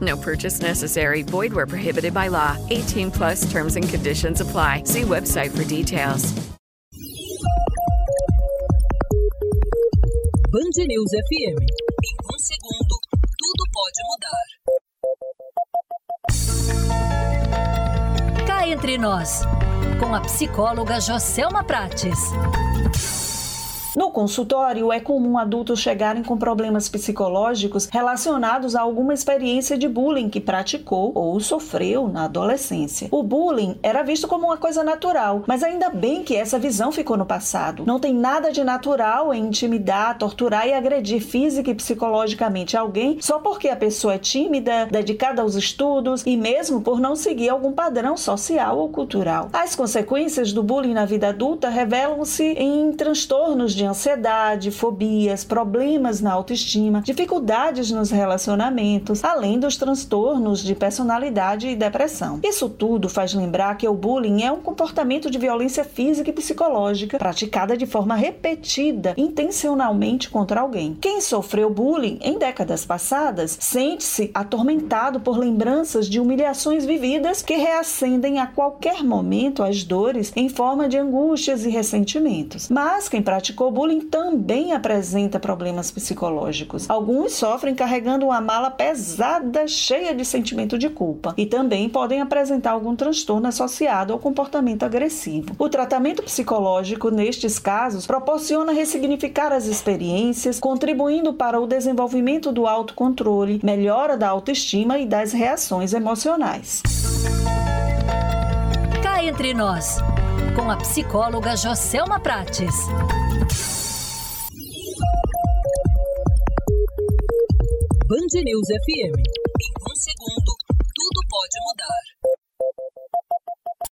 No purchase necessary. Void where prohibited by law. 18 plus terms and conditions apply. See website for details. Band News FM. Em um segundo, tudo pode mudar. Cá entre nós, com a psicóloga Joselma Prates. No consultório, é comum adultos chegarem com problemas psicológicos relacionados a alguma experiência de bullying que praticou ou sofreu na adolescência. O bullying era visto como uma coisa natural, mas ainda bem que essa visão ficou no passado. Não tem nada de natural em intimidar, torturar e agredir física e psicologicamente alguém só porque a pessoa é tímida, dedicada aos estudos e mesmo por não seguir algum padrão social ou cultural. As consequências do bullying na vida adulta revelam-se em transtornos de ansiedade, fobias, problemas na autoestima, dificuldades nos relacionamentos, além dos transtornos de personalidade e depressão. Isso tudo faz lembrar que o bullying é um comportamento de violência física e psicológica praticada de forma repetida, intencionalmente contra alguém. Quem sofreu bullying em décadas passadas sente-se atormentado por lembranças de humilhações vividas que reacendem a qualquer momento as dores em forma de angústias e ressentimentos. Mas quem praticou bullying também apresenta problemas psicológicos. Alguns sofrem carregando uma mala pesada, cheia de sentimento de culpa, e também podem apresentar algum transtorno associado ao comportamento agressivo. O tratamento psicológico, nestes casos, proporciona ressignificar as experiências, contribuindo para o desenvolvimento do autocontrole, melhora da autoestima e das reações emocionais. Cá entre nós, com a psicóloga Joselma Prates. Band News FM. Em um segundo, tudo pode mudar.